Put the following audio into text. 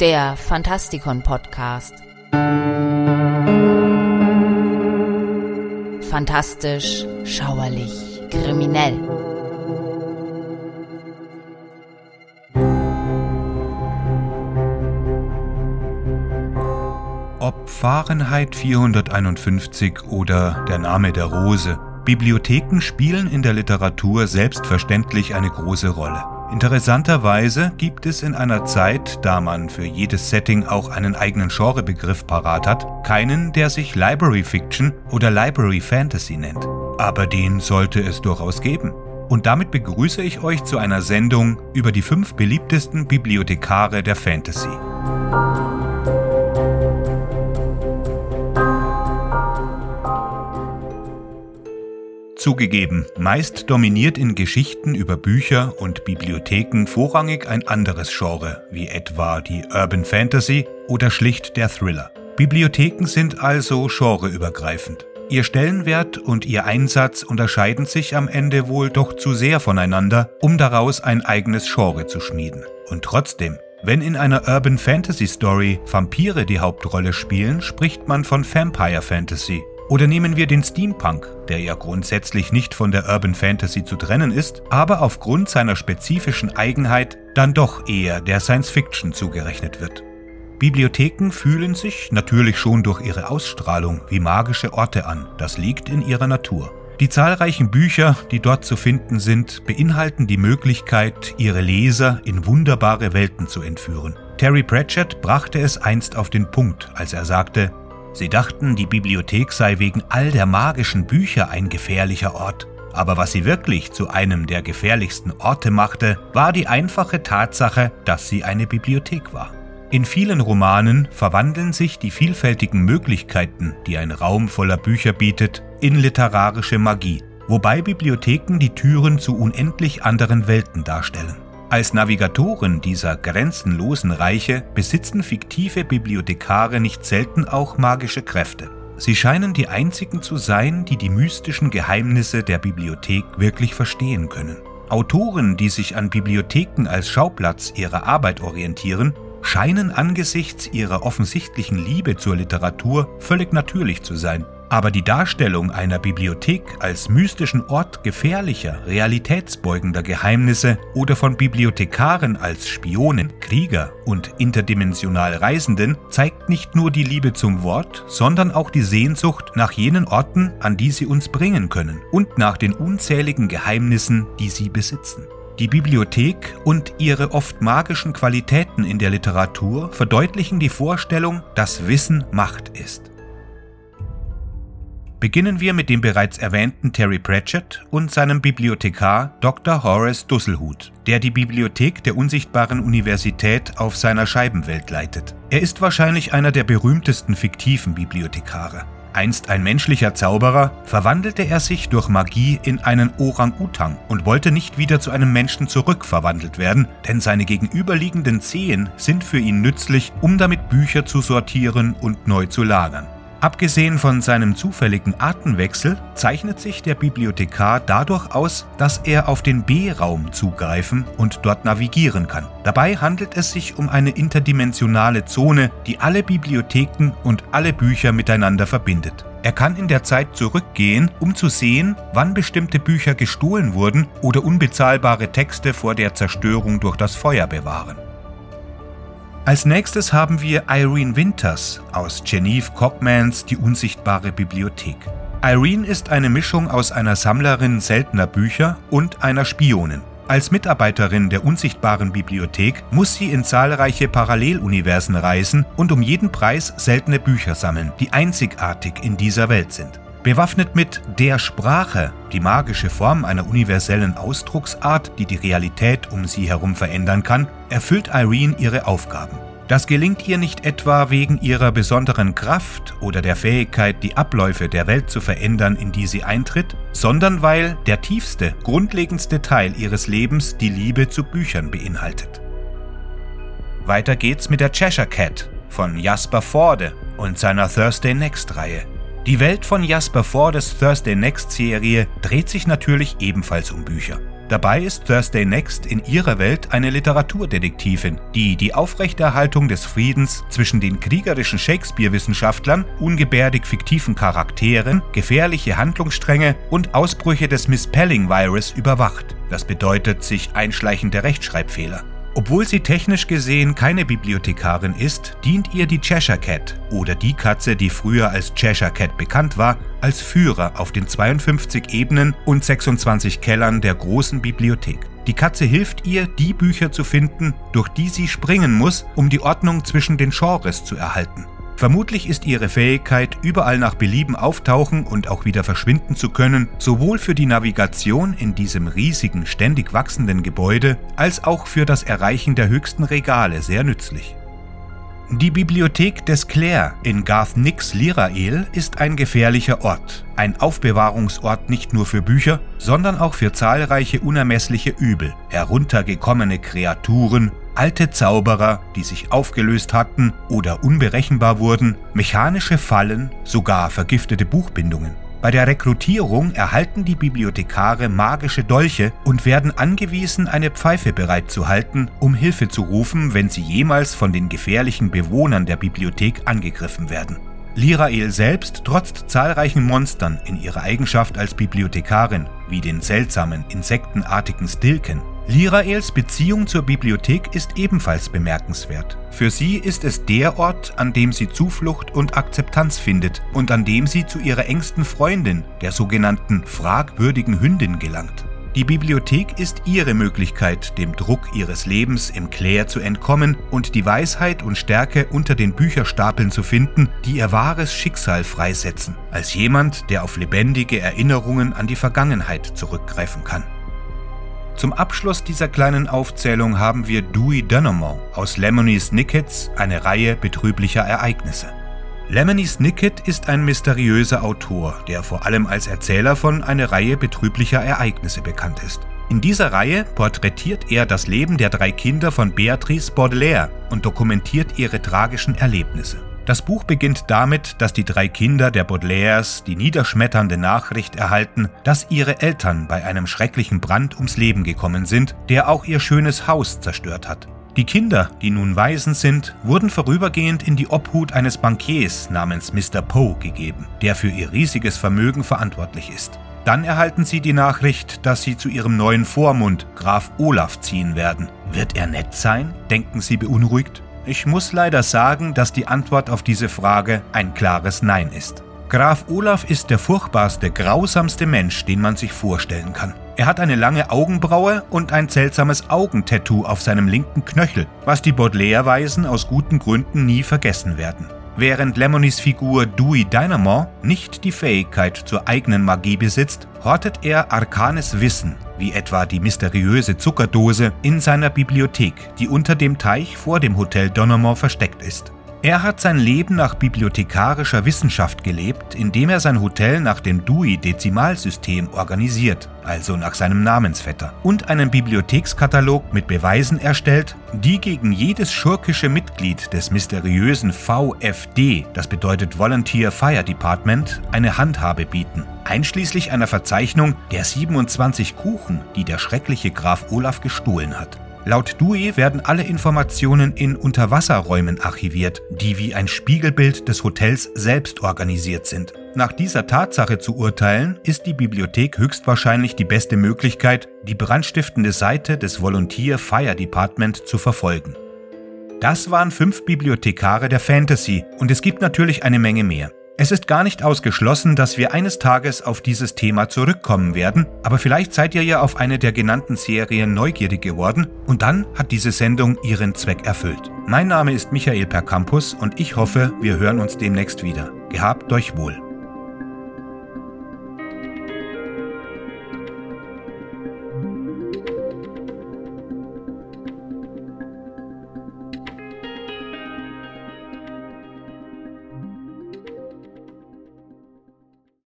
der Fantastikon Podcast. Fantastisch, schauerlich, kriminell. Ob Fahrenheit 451 oder der Name der Rose, Bibliotheken spielen in der Literatur selbstverständlich eine große Rolle. Interessanterweise gibt es in einer Zeit, da man für jedes Setting auch einen eigenen Genrebegriff parat hat, keinen, der sich Library Fiction oder Library Fantasy nennt. Aber den sollte es durchaus geben. Und damit begrüße ich euch zu einer Sendung über die fünf beliebtesten Bibliothekare der Fantasy. Zugegeben, meist dominiert in Geschichten über Bücher und Bibliotheken vorrangig ein anderes Genre, wie etwa die Urban Fantasy oder schlicht der Thriller. Bibliotheken sind also genreübergreifend. Ihr Stellenwert und ihr Einsatz unterscheiden sich am Ende wohl doch zu sehr voneinander, um daraus ein eigenes Genre zu schmieden. Und trotzdem, wenn in einer Urban Fantasy Story Vampire die Hauptrolle spielen, spricht man von Vampire Fantasy oder nehmen wir den Steampunk, der ja grundsätzlich nicht von der Urban Fantasy zu trennen ist, aber aufgrund seiner spezifischen Eigenheit dann doch eher der Science Fiction zugerechnet wird. Bibliotheken fühlen sich natürlich schon durch ihre Ausstrahlung wie magische Orte an, das liegt in ihrer Natur. Die zahlreichen Bücher, die dort zu finden sind, beinhalten die Möglichkeit, ihre Leser in wunderbare Welten zu entführen. Terry Pratchett brachte es einst auf den Punkt, als er sagte, Sie dachten, die Bibliothek sei wegen all der magischen Bücher ein gefährlicher Ort. Aber was sie wirklich zu einem der gefährlichsten Orte machte, war die einfache Tatsache, dass sie eine Bibliothek war. In vielen Romanen verwandeln sich die vielfältigen Möglichkeiten, die ein Raum voller Bücher bietet, in literarische Magie, wobei Bibliotheken die Türen zu unendlich anderen Welten darstellen. Als Navigatoren dieser grenzenlosen Reiche besitzen fiktive Bibliothekare nicht selten auch magische Kräfte. Sie scheinen die einzigen zu sein, die die mystischen Geheimnisse der Bibliothek wirklich verstehen können. Autoren, die sich an Bibliotheken als Schauplatz ihrer Arbeit orientieren, scheinen angesichts ihrer offensichtlichen Liebe zur Literatur völlig natürlich zu sein aber die Darstellung einer Bibliothek als mystischen Ort gefährlicher, realitätsbeugender Geheimnisse oder von Bibliothekaren als Spionen, Krieger und interdimensional Reisenden zeigt nicht nur die Liebe zum Wort, sondern auch die Sehnsucht nach jenen Orten, an die sie uns bringen können und nach den unzähligen Geheimnissen, die sie besitzen. Die Bibliothek und ihre oft magischen Qualitäten in der Literatur verdeutlichen die Vorstellung, dass Wissen Macht ist. Beginnen wir mit dem bereits erwähnten Terry Pratchett und seinem Bibliothekar Dr. Horace Dusselhut, der die Bibliothek der unsichtbaren Universität auf seiner Scheibenwelt leitet. Er ist wahrscheinlich einer der berühmtesten fiktiven Bibliothekare. Einst ein menschlicher Zauberer, verwandelte er sich durch Magie in einen Orang-Utang und wollte nicht wieder zu einem Menschen zurückverwandelt werden, denn seine gegenüberliegenden Zehen sind für ihn nützlich, um damit Bücher zu sortieren und neu zu lagern. Abgesehen von seinem zufälligen Artenwechsel zeichnet sich der Bibliothekar dadurch aus, dass er auf den B-Raum zugreifen und dort navigieren kann. Dabei handelt es sich um eine interdimensionale Zone, die alle Bibliotheken und alle Bücher miteinander verbindet. Er kann in der Zeit zurückgehen, um zu sehen, wann bestimmte Bücher gestohlen wurden oder unbezahlbare Texte vor der Zerstörung durch das Feuer bewahren. Als nächstes haben wir Irene Winters aus Genevieve Cockmans Die unsichtbare Bibliothek. Irene ist eine Mischung aus einer Sammlerin seltener Bücher und einer Spionin. Als Mitarbeiterin der unsichtbaren Bibliothek muss sie in zahlreiche Paralleluniversen reisen und um jeden Preis seltene Bücher sammeln, die einzigartig in dieser Welt sind. Bewaffnet mit der Sprache, die magische Form einer universellen Ausdrucksart, die die Realität um sie herum verändern kann, erfüllt Irene ihre Aufgaben. Das gelingt ihr nicht etwa wegen ihrer besonderen Kraft oder der Fähigkeit, die Abläufe der Welt zu verändern, in die sie eintritt, sondern weil der tiefste, grundlegendste Teil ihres Lebens die Liebe zu Büchern beinhaltet. Weiter geht's mit der Cheshire Cat von Jasper Forde und seiner Thursday Next Reihe. Die Welt von Jasper Fordes Thursday Next Serie dreht sich natürlich ebenfalls um Bücher. Dabei ist Thursday Next in ihrer Welt eine Literaturdetektivin, die die Aufrechterhaltung des Friedens zwischen den kriegerischen Shakespeare-Wissenschaftlern, ungebärdig fiktiven Charakteren, gefährliche Handlungsstränge und Ausbrüche des Misspelling-Virus überwacht. Das bedeutet sich einschleichende Rechtschreibfehler. Obwohl sie technisch gesehen keine Bibliothekarin ist, dient ihr die Cheshire Cat oder die Katze, die früher als Cheshire Cat bekannt war, als Führer auf den 52 Ebenen und 26 Kellern der großen Bibliothek. Die Katze hilft ihr, die Bücher zu finden, durch die sie springen muss, um die Ordnung zwischen den Genres zu erhalten. Vermutlich ist ihre Fähigkeit, überall nach Belieben auftauchen und auch wieder verschwinden zu können, sowohl für die Navigation in diesem riesigen, ständig wachsenden Gebäude, als auch für das Erreichen der höchsten Regale sehr nützlich. Die Bibliothek des Clare in Garth Nix Lirael ist ein gefährlicher Ort, ein Aufbewahrungsort nicht nur für Bücher, sondern auch für zahlreiche unermessliche Übel, heruntergekommene Kreaturen, alte Zauberer, die sich aufgelöst hatten oder unberechenbar wurden, mechanische Fallen, sogar vergiftete Buchbindungen. Bei der Rekrutierung erhalten die Bibliothekare magische Dolche und werden angewiesen, eine Pfeife bereitzuhalten, um Hilfe zu rufen, wenn sie jemals von den gefährlichen Bewohnern der Bibliothek angegriffen werden. Lirael selbst trotzt zahlreichen Monstern in ihrer Eigenschaft als Bibliothekarin, wie den seltsamen, insektenartigen Stilken, Liraels Beziehung zur Bibliothek ist ebenfalls bemerkenswert. Für sie ist es der Ort, an dem sie Zuflucht und Akzeptanz findet und an dem sie zu ihrer engsten Freundin, der sogenannten fragwürdigen Hündin, gelangt. Die Bibliothek ist ihre Möglichkeit, dem Druck ihres Lebens im Claire zu entkommen und die Weisheit und Stärke unter den Bücherstapeln zu finden, die ihr wahres Schicksal freisetzen, als jemand, der auf lebendige Erinnerungen an die Vergangenheit zurückgreifen kann. Zum Abschluss dieser kleinen Aufzählung haben wir Dewey Dunamont aus Lemony Snickets, eine Reihe betrüblicher Ereignisse. Lemony Snicket ist ein mysteriöser Autor, der vor allem als Erzähler von einer Reihe betrüblicher Ereignisse bekannt ist. In dieser Reihe porträtiert er das Leben der drei Kinder von Beatrice Baudelaire und dokumentiert ihre tragischen Erlebnisse. Das Buch beginnt damit, dass die drei Kinder der Baudelaires die niederschmetternde Nachricht erhalten, dass ihre Eltern bei einem schrecklichen Brand ums Leben gekommen sind, der auch ihr schönes Haus zerstört hat. Die Kinder, die nun Waisen sind, wurden vorübergehend in die Obhut eines Bankiers namens Mr. Poe gegeben, der für ihr riesiges Vermögen verantwortlich ist. Dann erhalten sie die Nachricht, dass sie zu ihrem neuen Vormund, Graf Olaf, ziehen werden. Wird er nett sein? denken sie beunruhigt. Ich muss leider sagen, dass die Antwort auf diese Frage ein klares Nein ist. Graf Olaf ist der furchtbarste, grausamste Mensch, den man sich vorstellen kann. Er hat eine lange Augenbraue und ein seltsames Augentattoo auf seinem linken Knöchel, was die Baudelaire-Weisen aus guten Gründen nie vergessen werden. Während Lemonys Figur Dewey Dynamont nicht die Fähigkeit zur eigenen Magie besitzt, hortet er arkanes Wissen, wie etwa die mysteriöse Zuckerdose, in seiner Bibliothek, die unter dem Teich vor dem Hotel Dynamont versteckt ist. Er hat sein Leben nach bibliothekarischer Wissenschaft gelebt, indem er sein Hotel nach dem Dewey-Dezimalsystem organisiert, also nach seinem Namensvetter, und einen Bibliothekskatalog mit Beweisen erstellt, die gegen jedes schurkische Mitglied des mysteriösen VFD, das bedeutet Volunteer Fire Department, eine Handhabe bieten, einschließlich einer Verzeichnung der 27 Kuchen, die der schreckliche Graf Olaf gestohlen hat. Laut Dewey werden alle Informationen in Unterwasserräumen archiviert, die wie ein Spiegelbild des Hotels selbst organisiert sind. Nach dieser Tatsache zu urteilen, ist die Bibliothek höchstwahrscheinlich die beste Möglichkeit, die brandstiftende Seite des Volunteer Fire Department zu verfolgen. Das waren fünf Bibliothekare der Fantasy und es gibt natürlich eine Menge mehr. Es ist gar nicht ausgeschlossen, dass wir eines Tages auf dieses Thema zurückkommen werden, aber vielleicht seid ihr ja auf eine der genannten Serien neugierig geworden und dann hat diese Sendung ihren Zweck erfüllt. Mein Name ist Michael Percampus und ich hoffe, wir hören uns demnächst wieder. Gehabt euch wohl.